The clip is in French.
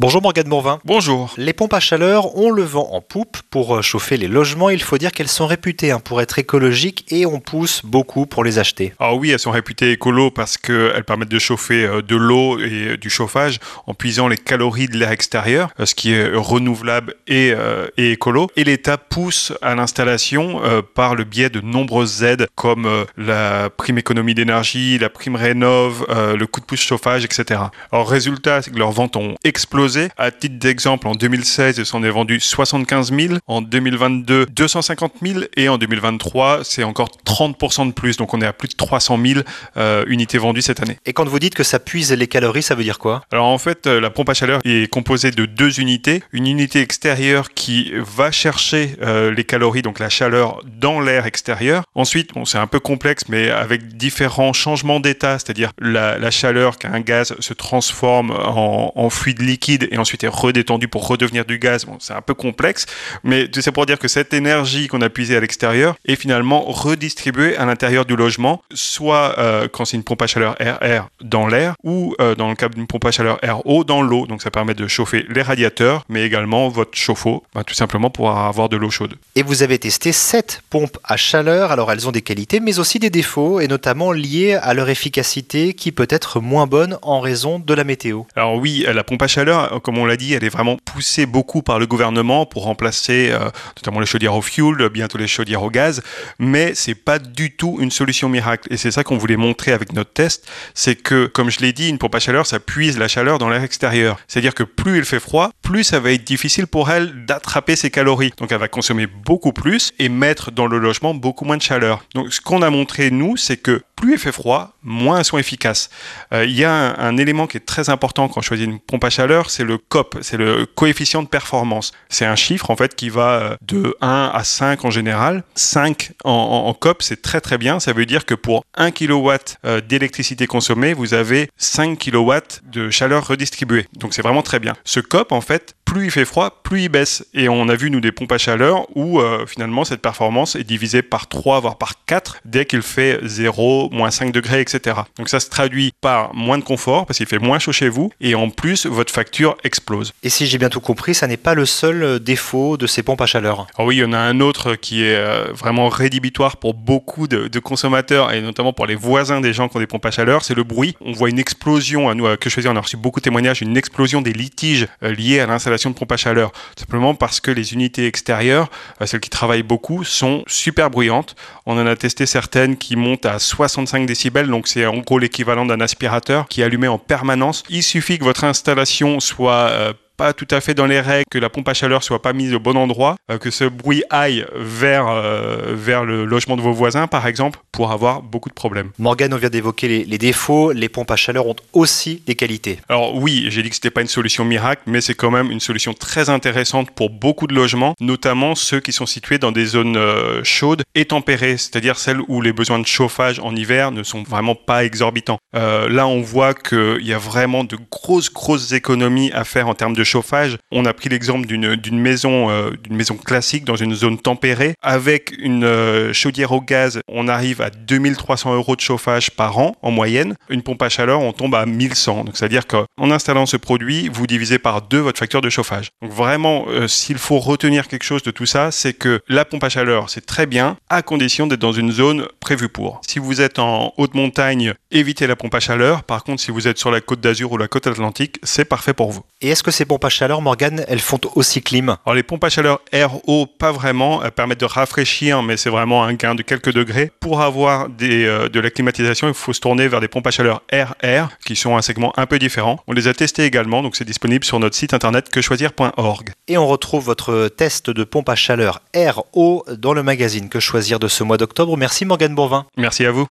Bonjour Morgane Bourvin. Bonjour. Les pompes à chaleur ont le vent en poupe pour euh, chauffer les logements. Il faut dire qu'elles sont réputées hein, pour être écologiques et on pousse beaucoup pour les acheter. Alors oui, elles sont réputées écolo parce qu'elles permettent de chauffer euh, de l'eau et euh, du chauffage en puisant les calories de l'air extérieur, ce qui est renouvelable et, et écolo. Et l'État pousse à l'installation par le biais de nombreuses aides comme la prime économie d'énergie, la prime rénov, le coup de pouce chauffage, etc. Alors résultat, c'est que leurs ventes ont explosé à titre d'exemple, en 2016, il s'en est vendu 75 000, en 2022, 250 000 et en 2023, c'est encore 30% de plus. Donc on est à plus de 300 000 euh, unités vendues cette année. Et quand vous dites que ça puise les calories, ça veut dire quoi? Alors en fait, euh, la pompe à chaleur est composée de deux unités. Une unité extérieure qui va chercher euh, les calories, donc la chaleur, dans l'air extérieur. Ensuite, bon, c'est un peu complexe, mais avec différents changements d'état, c'est-à-dire la, la, chaleur qu'un gaz se transforme en, en fluide liquide et ensuite est redétendu pour redevenir du gaz. Bon, c'est un peu complexe, mais c'est pour dire que cette énergie qu'on a puisée à l'extérieur est finalement redistribuée à l'intérieur du logement, soit euh, quand c'est une pompe à chaleur RR dans l'air ou euh, dans le cas d'une pompe à chaleur RO dans l'eau. Donc ça permet de chauffer les radiateurs, mais également votre chauffe-eau, bah, tout simplement pour avoir de l'eau chaude. Et vous avez testé 7 pompes à chaleur. Alors elles ont des qualités, mais aussi des défauts, et notamment liés à leur efficacité qui peut être moins bonne en raison de la météo. Alors oui, la pompe à chaleur comme on l'a dit, elle est vraiment poussée beaucoup par le gouvernement pour remplacer euh, notamment les chaudières au fuel, bientôt les chaudières au gaz, mais c'est pas du tout une solution miracle. Et c'est ça qu'on voulait montrer avec notre test, c'est que, comme je l'ai dit, une pompe à chaleur, ça puise la chaleur dans l'air extérieur. C'est-à-dire que plus il fait froid, plus ça va être difficile pour elle d'attraper ses calories. Donc elle va consommer beaucoup plus et mettre dans le logement beaucoup moins de chaleur. Donc ce qu'on a montré, nous, c'est que plus il fait froid, moins elles sont efficaces. Euh, il y a un, un, élément qui est très important quand on choisit une pompe à chaleur, c'est le COP, c'est le coefficient de performance. C'est un chiffre en fait qui va euh, de 1 à 5 en général. 5 en, en, COP, c'est très très bien. Ça veut dire que pour 1 kW euh, d'électricité consommée, vous avez 5 kW de chaleur redistribuée. Donc c'est vraiment très bien. Ce COP en fait plus il fait froid, plus il baisse. Et on a vu, nous, des pompes à chaleur où euh, finalement cette performance est divisée par 3, voire par 4 dès qu'il fait 0, moins 5 degrés, etc. Donc ça se traduit par moins de confort parce qu'il fait moins chaud chez vous et en plus, votre facture explose. Et si j'ai bien tout compris, ça n'est pas le seul euh, défaut de ces pompes à chaleur. Alors oui, il y en a un autre qui est euh, vraiment rédhibitoire pour beaucoup de, de, consommateurs et notamment pour les voisins des gens qui ont des pompes à chaleur, c'est le bruit. On voit une explosion, à nous, à Que choisir, on a reçu beaucoup de témoignages, une explosion des litiges liés à l'installation de pompe à chaleur. Simplement parce que les unités extérieures, euh, celles qui travaillent beaucoup, sont super bruyantes. On en a testé certaines qui montent à 65 décibels, donc c'est en gros l'équivalent d'un aspirateur qui est allumé en permanence. Il suffit que votre installation soit euh, pas tout à fait dans les règles, que la pompe à chaleur soit pas mise au bon endroit, euh, que ce bruit aille vers, euh, vers le logement de vos voisins, par exemple, pour avoir beaucoup de problèmes. Morgane, on vient d'évoquer les, défauts. Les pompes à chaleur ont aussi des qualités. Alors oui, j'ai dit que c'était pas une solution miracle, mais c'est quand même une solution très intéressante pour beaucoup de logements, notamment ceux qui sont situés dans des zones euh, chaudes et tempérées, c'est-à-dire celles où les besoins de chauffage en hiver ne sont vraiment pas exorbitants. là, on voit qu'il y a vraiment de grosses, grosses économies à faire en termes de chauffage. On a pris l'exemple d'une maison, euh, maison classique dans une zone tempérée. Avec une euh, chaudière au gaz, on arrive à 2300 euros de chauffage par an en moyenne. Une pompe à chaleur, on tombe à 1100. Donc c'est-à-dire qu'en installant ce produit, vous divisez par deux votre facture de chauffage. Donc vraiment, euh, s'il faut retenir quelque chose de tout ça, c'est que la pompe à chaleur, c'est très bien, à condition d'être dans une zone prévue pour. Si vous êtes en haute montagne, évitez la pompe à chaleur. Par contre, si vous êtes sur la côte d'Azur ou la côte atlantique, c'est parfait pour vous. Et est-ce que ces pompes à chaleur, Morgane, elles font aussi clim? Alors les pompes à chaleur RO, pas vraiment. Elles permettent de rafraîchir, mais c'est vraiment un gain de quelques degrés. Pour avoir des, euh, de la climatisation, il faut se tourner vers des pompes à chaleur RR, qui sont un segment un peu différent. On les a testés également, donc c'est disponible sur notre site internet quechoisir.org. Et on retrouve votre test de pompe à chaleur RO dans le magazine Que choisir de ce mois d'octobre. Merci Morgane Bourvin. Merci à vous.